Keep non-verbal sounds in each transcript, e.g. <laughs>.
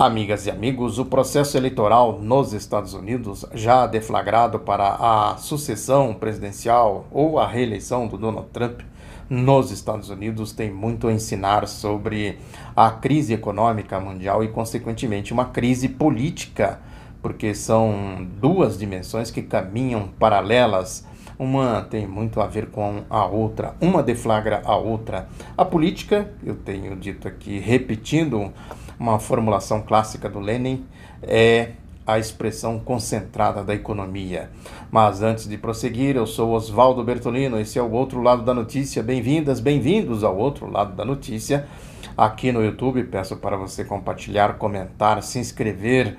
Amigas e amigos, o processo eleitoral nos Estados Unidos, já deflagrado para a sucessão presidencial ou a reeleição do Donald Trump nos Estados Unidos, tem muito a ensinar sobre a crise econômica mundial e, consequentemente, uma crise política, porque são duas dimensões que caminham paralelas. Uma tem muito a ver com a outra, uma deflagra a outra. A política, eu tenho dito aqui, repetindo uma formulação clássica do Lenin, é a expressão concentrada da economia. Mas antes de prosseguir, eu sou Oswaldo Bertolino, esse é o Outro Lado da Notícia. Bem-vindas, bem-vindos ao Outro Lado da Notícia. Aqui no YouTube, peço para você compartilhar, comentar, se inscrever,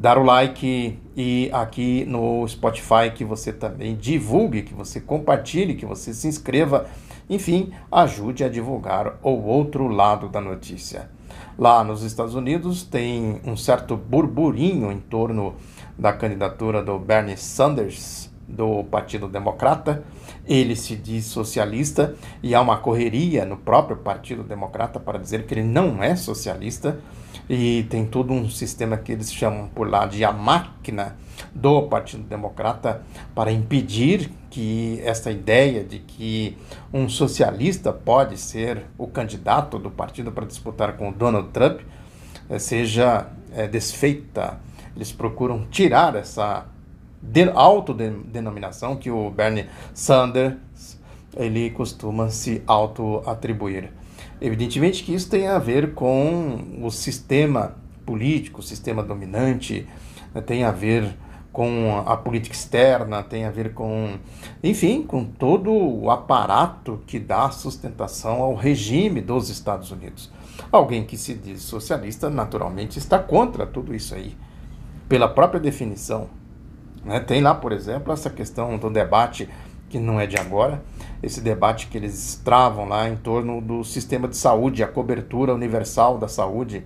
dar o like e aqui no Spotify que você também divulgue, que você compartilhe, que você se inscreva, enfim, ajude a divulgar o outro lado da notícia. Lá nos Estados Unidos tem um certo burburinho em torno da candidatura do Bernie Sanders, do Partido Democrata. Ele se diz socialista e há uma correria no próprio Partido Democrata para dizer que ele não é socialista. E tem todo um sistema que eles chamam por lá de a máquina do Partido Democrata para impedir que essa ideia de que um socialista pode ser o candidato do partido para disputar com o Donald Trump eh, seja é, desfeita. Eles procuram tirar essa autodenominação que o Bernie Sanders ele costuma se auto-atribuir. Evidentemente que isso tem a ver com o sistema político, o sistema dominante, né, tem a ver com a política externa, tem a ver com, enfim, com todo o aparato que dá sustentação ao regime dos Estados Unidos. Alguém que se diz socialista, naturalmente, está contra tudo isso aí, pela própria definição. Né? Tem lá, por exemplo, essa questão do debate que não é de agora, esse debate que eles travam lá em torno do sistema de saúde, a cobertura universal da saúde,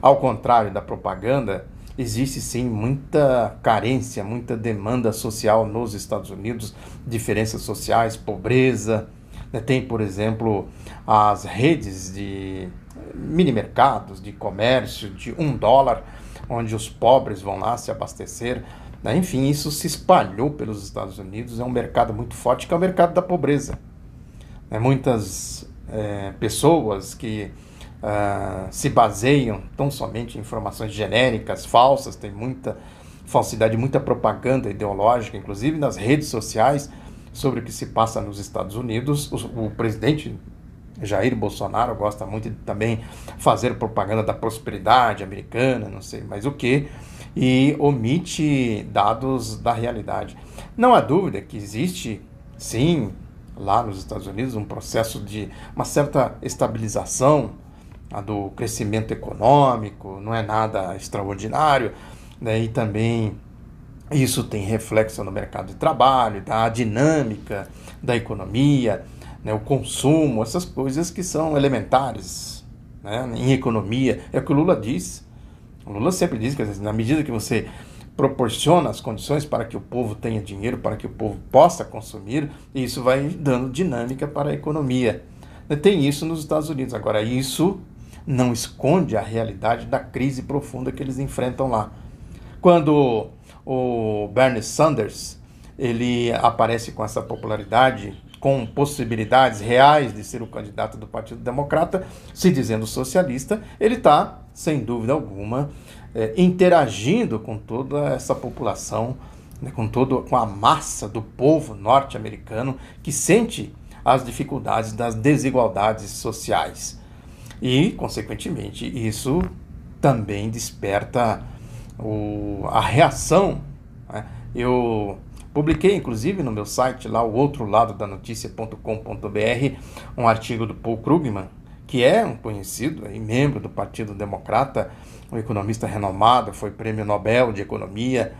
ao contrário da propaganda existe sim muita carência, muita demanda social nos Estados Unidos, diferenças sociais, pobreza. Né? Tem, por exemplo, as redes de mini mercados, de comércio de um dólar, onde os pobres vão lá se abastecer. Né? Enfim, isso se espalhou pelos Estados Unidos. É um mercado muito forte, que é o mercado da pobreza. Né? Muitas é, pessoas que uh, se baseiam tão somente em informações genéricas, falsas, tem muita falsidade, muita propaganda ideológica, inclusive nas redes sociais, sobre o que se passa nos Estados Unidos. O, o presidente Jair Bolsonaro gosta muito de também fazer propaganda da prosperidade americana, não sei mais o que, e omite dados da realidade. Não há dúvida que existe, sim, lá nos Estados Unidos, um processo de uma certa estabilização do crescimento econômico, não é nada extraordinário, né? e também isso tem reflexo no mercado de trabalho, da dinâmica da economia, né? o consumo, essas coisas que são elementares né? em economia. É o que o Lula diz. O Lula sempre diz que na medida que você proporciona as condições para que o povo tenha dinheiro, para que o povo possa consumir, isso vai dando dinâmica para a economia. Tem isso nos Estados Unidos. Agora, isso não esconde a realidade da crise profunda que eles enfrentam lá. Quando o Bernie Sanders ele aparece com essa popularidade, com possibilidades reais de ser o candidato do Partido Democrata, se dizendo socialista, ele está, sem dúvida alguma, é, interagindo com toda essa população, né, com, todo, com a massa do povo norte-americano que sente as dificuldades das desigualdades sociais. E, consequentemente, isso também desperta o, a reação. Né? Eu publiquei, inclusive, no meu site, lá o outro lado da notícia.com.br, um artigo do Paul Krugman, que é um conhecido e membro do Partido Democrata, um economista renomado, foi prêmio Nobel de Economia,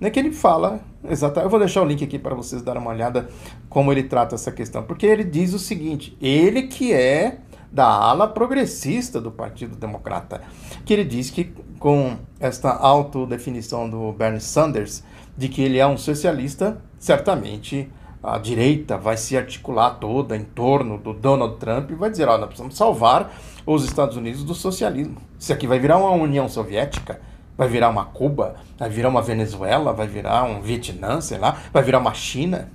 né, que ele fala exatamente. Eu vou deixar o link aqui para vocês darem uma olhada como ele trata essa questão, porque ele diz o seguinte: ele que é da ala progressista do Partido Democrata, que ele diz que com esta autodefinição do Bernie Sanders de que ele é um socialista, certamente a direita vai se articular toda em torno do Donald Trump e vai dizer: ó, nós precisamos salvar os Estados Unidos do socialismo. Isso aqui vai virar uma União Soviética, vai virar uma Cuba, vai virar uma Venezuela, vai virar um Vietnã, sei lá, vai virar uma China.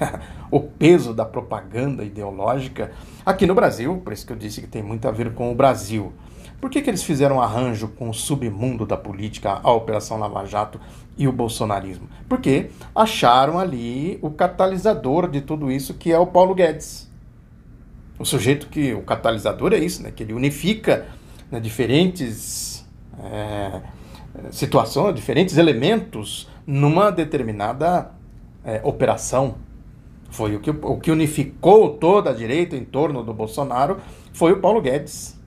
<laughs> o peso da propaganda ideológica aqui no Brasil, por isso que eu disse que tem muito a ver com o Brasil. Por que, que eles fizeram um arranjo com o submundo da política, a Operação Lava Jato e o bolsonarismo? Porque acharam ali o catalisador de tudo isso, que é o Paulo Guedes. O sujeito que. O catalisador é isso, né? Que ele unifica né, diferentes é, situações, diferentes elementos numa determinada é, operação. Foi o que, o que unificou toda a direita em torno do Bolsonaro foi o Paulo Guedes.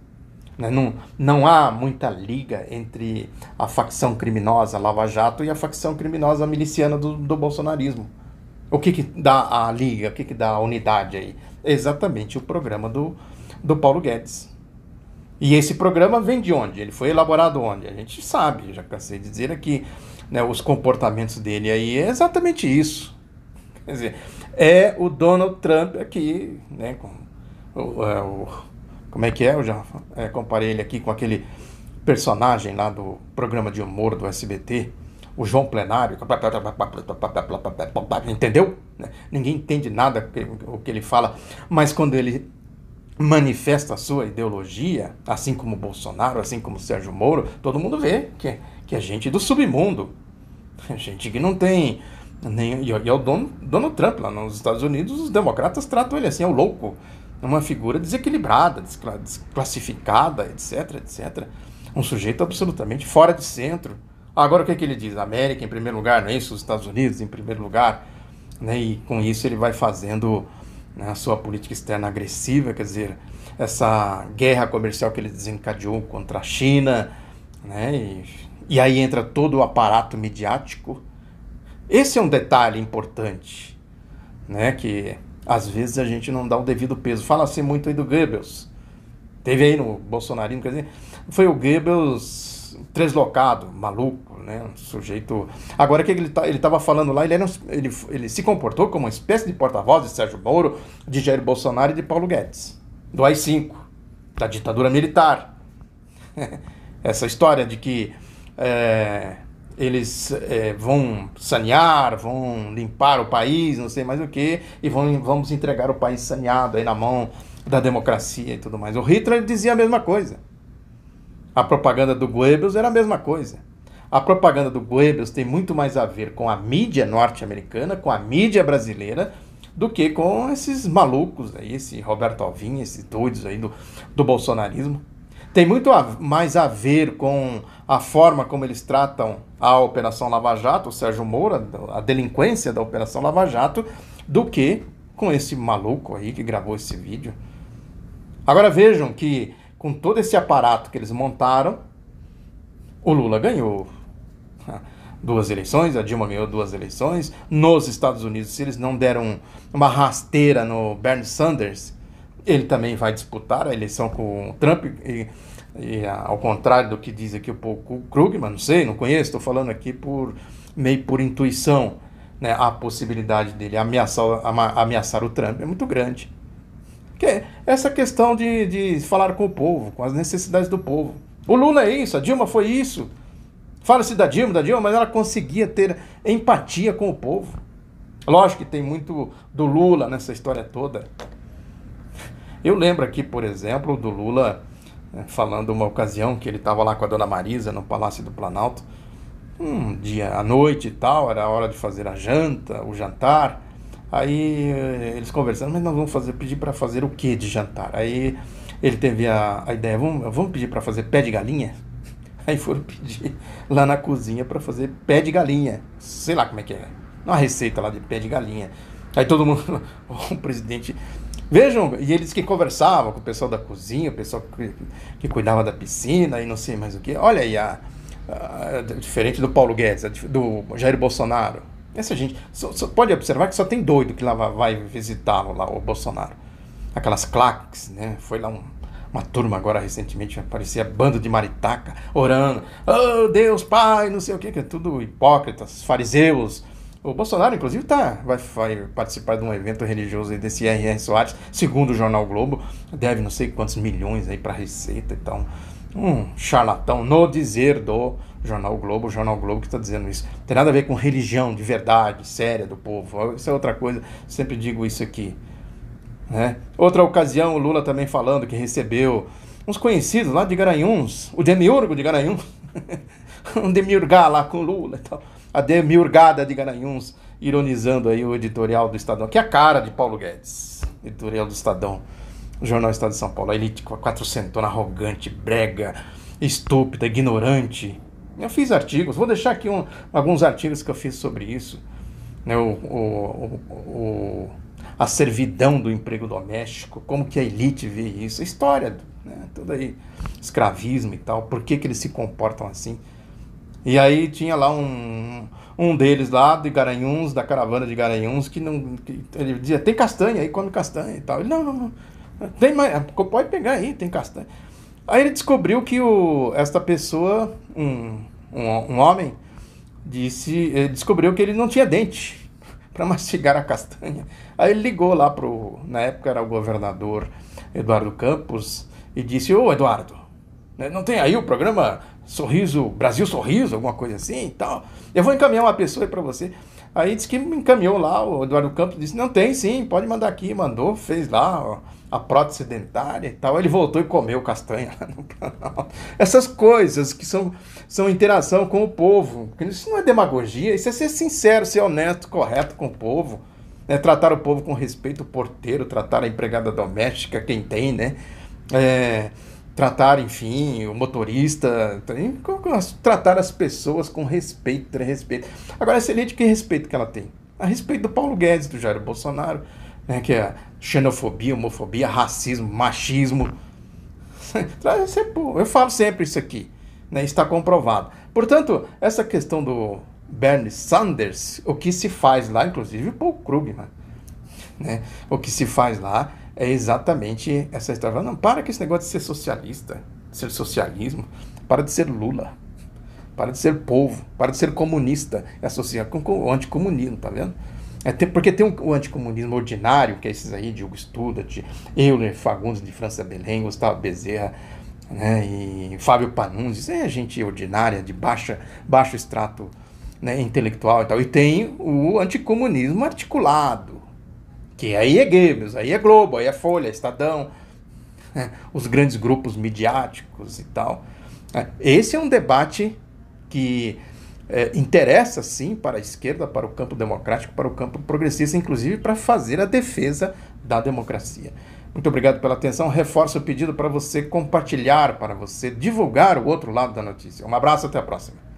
Né? Não, não há muita liga entre a facção criminosa Lava Jato e a facção criminosa miliciana do, do bolsonarismo. O que, que dá a liga, o que, que dá a unidade aí? Exatamente o programa do, do Paulo Guedes. E esse programa vem de onde? Ele foi elaborado onde? A gente sabe, já cansei de dizer aqui, né, os comportamentos dele aí é exatamente isso. Quer dizer, é o Donald Trump aqui, né, com o, é, o como é que é? Eu já é, comparei ele aqui com aquele personagem lá do programa de humor do SBT, o João Plenário. Entendeu? Ninguém entende nada o que ele fala, mas quando ele manifesta a sua ideologia, assim como Bolsonaro, assim como Sérgio Moro, todo mundo vê que, é, que é gente do submundo. Gente que não tem. Nem, e é o Donald Trump lá nos Estados Unidos, os democratas tratam ele assim, é o louco uma figura desequilibrada, desclassificada, etc, etc. Um sujeito absolutamente fora de centro. Agora o que, é que ele diz? América em primeiro lugar, não é isso? Os Estados Unidos em primeiro lugar. Né? E com isso ele vai fazendo né, a sua política externa agressiva, quer dizer, essa guerra comercial que ele desencadeou contra a China, né? E, e aí entra todo o aparato midiático. Esse é um detalhe importante, né? Que às vezes a gente não dá o devido peso. Fala-se muito aí do Goebbels. Teve aí no Bolsonarismo, quer dizer, foi o Goebbels deslocado, maluco, né? Um sujeito. Agora, o que ele tá, estava falando lá? Ele, era um, ele, ele se comportou como uma espécie de porta-voz de Sérgio Moro, de Jair Bolsonaro e de Paulo Guedes, do AI-5, da ditadura militar. <laughs> Essa história de que. É, eles é, vão sanear, vão limpar o país, não sei mais o que, e vão, vamos entregar o país saneado aí na mão da democracia e tudo mais. O Hitler dizia a mesma coisa. A propaganda do Goebbels era a mesma coisa. A propaganda do Goebbels tem muito mais a ver com a mídia norte-americana, com a mídia brasileira, do que com esses malucos aí, esse Roberto Alvim, esses doidos aí do, do bolsonarismo. Tem muito a, mais a ver com a forma como eles tratam a Operação Lava Jato, o Sérgio Moura, a delinquência da Operação Lava Jato, do que com esse maluco aí que gravou esse vídeo. Agora vejam que com todo esse aparato que eles montaram, o Lula ganhou <laughs> duas eleições, a Dilma ganhou duas eleições. Nos Estados Unidos, se eles não deram uma rasteira no Bernie Sanders, ele também vai disputar a eleição com o Trump. E, e ao contrário do que diz aqui o Paul Krugman, não sei, não conheço, estou falando aqui por meio por intuição. Né, a possibilidade dele ameaçar, ameaçar o Trump é muito grande. Que é essa questão de, de falar com o povo, com as necessidades do povo. O Lula é isso, a Dilma foi isso. Fala-se da Dilma, da Dilma, mas ela conseguia ter empatia com o povo. Lógico que tem muito do Lula nessa história toda. Eu lembro aqui, por exemplo, do Lula né, falando uma ocasião que ele estava lá com a dona Marisa no Palácio do Planalto, um dia à noite e tal, era a hora de fazer a janta, o jantar. Aí eh, eles conversando, mas nós vamos fazer, pedir para fazer o que de jantar? Aí ele teve a, a ideia, vamos, vamos pedir para fazer pé de galinha? <laughs> Aí foram pedir lá na cozinha para fazer pé de galinha. Sei lá como é que é. Uma receita lá de pé de galinha. Aí todo mundo, <laughs> o presidente Vejam, e eles que conversavam com o pessoal da cozinha, o pessoal que, que cuidava da piscina e não sei mais o que. Olha aí, a, a, diferente do Paulo Guedes, do Jair Bolsonaro. Essa gente, só, só pode observar que só tem doido que lá vai visitá-lo, lá, o Bolsonaro. Aquelas claques, né? Foi lá um, uma turma agora recentemente, parecia bando de maritaca, orando. Oh, Deus, Pai, não sei o que, que é tudo hipócritas, fariseus, O Bolsonaro, inclusive, tá, vai, vai participar de um evento religioso desse R.R. Soares, segundo o Jornal Globo, deve não sei quantos milhões aí para receita e então, tal. Um charlatão, no dizer do Jornal Globo, o Jornal Globo que está dizendo isso. Não tem nada a ver com religião de verdade, séria do povo. Isso é outra coisa, sempre digo isso aqui. Né? Outra ocasião, o Lula também falando que recebeu uns conhecidos lá de Garanhuns, o Demiurgo de Garanhuns, <laughs> um demiurgar lá com o Lula e tal a demiurgada de Garanhuns, ironizando aí o editorial do Estadão, que é a cara de Paulo Guedes, editorial do Estadão, o jornal Estado de São Paulo, a elite quatrocentona, arrogante, brega, estúpida, ignorante. Eu fiz artigos, vou deixar aqui um, alguns artigos que eu fiz sobre isso, né, o, o, o, a servidão do emprego doméstico, como que a elite vê isso, a história, né, tudo aí, escravismo e tal, por que, que eles se comportam assim. E aí tinha lá um, um deles lá de Garanhuns, da caravana de Garanhuns, que não. Que ele dizia, tem castanha aí, come castanha e tal. Ele, não, não, não. Tem mais, pode pegar aí, tem castanha. Aí ele descobriu que o, esta pessoa, um, um, um homem, disse, descobriu que ele não tinha dente <laughs> para mastigar a castanha. Aí ele ligou lá pro, na época era o governador Eduardo Campos, e disse, ô Eduardo, né, não tem aí o programa Sorriso, Brasil Sorriso, alguma coisa assim e tal. Eu vou encaminhar uma pessoa para você. Aí disse que me encaminhou lá, o Eduardo Campos disse, não tem sim, pode mandar aqui, mandou, fez lá ó, a prótese dentária e tal. Ele voltou e comeu castanha lá no canal. <laughs> Essas coisas que são, são interação com o povo. Isso não é demagogia, isso é ser sincero, ser honesto, correto com o povo. Né? Tratar o povo com respeito, o porteiro, tratar a empregada doméstica, quem tem, né? É, tratar, enfim, o motorista, tratar as pessoas com respeito, ter respeito. Agora, essa elite, que respeito que ela tem? A respeito do Paulo Guedes, do Jair Bolsonaro, né, que é xenofobia, homofobia, racismo, machismo. <laughs> Eu falo sempre isso aqui, né, está comprovado. Portanto, essa questão do Bernie Sanders, o que se faz lá, inclusive Paul Krugman, né, o que se faz lá é exatamente essa história. Não, para com esse negócio de ser socialista, de ser socialismo, para de ser Lula, para de ser povo, para de ser comunista, é associar com o anticomunismo, tá vendo? É, tem, porque tem um, o anticomunismo ordinário, que é esses aí, Diogo Studa, de Euler Fagundes de França Belém, Gustavo Bezerra, né, e Fábio Panunzis, é gente ordinária, de baixa, baixo extrato né, intelectual e tal. E tem o anticomunismo articulado, que aí é Goebbels, aí é Globo, aí é Folha, Estadão, né? <laughs> os grandes grupos midiáticos e tal. É, esse é um debate que é, interessa sim para a esquerda, para o campo democrático, para o campo progressista, inclusive para fazer a defesa da democracia. Muito obrigado pela atenção. Reforço o pedido para você compartilhar, para você divulgar o outro lado da notícia. Um abraço, até a próxima.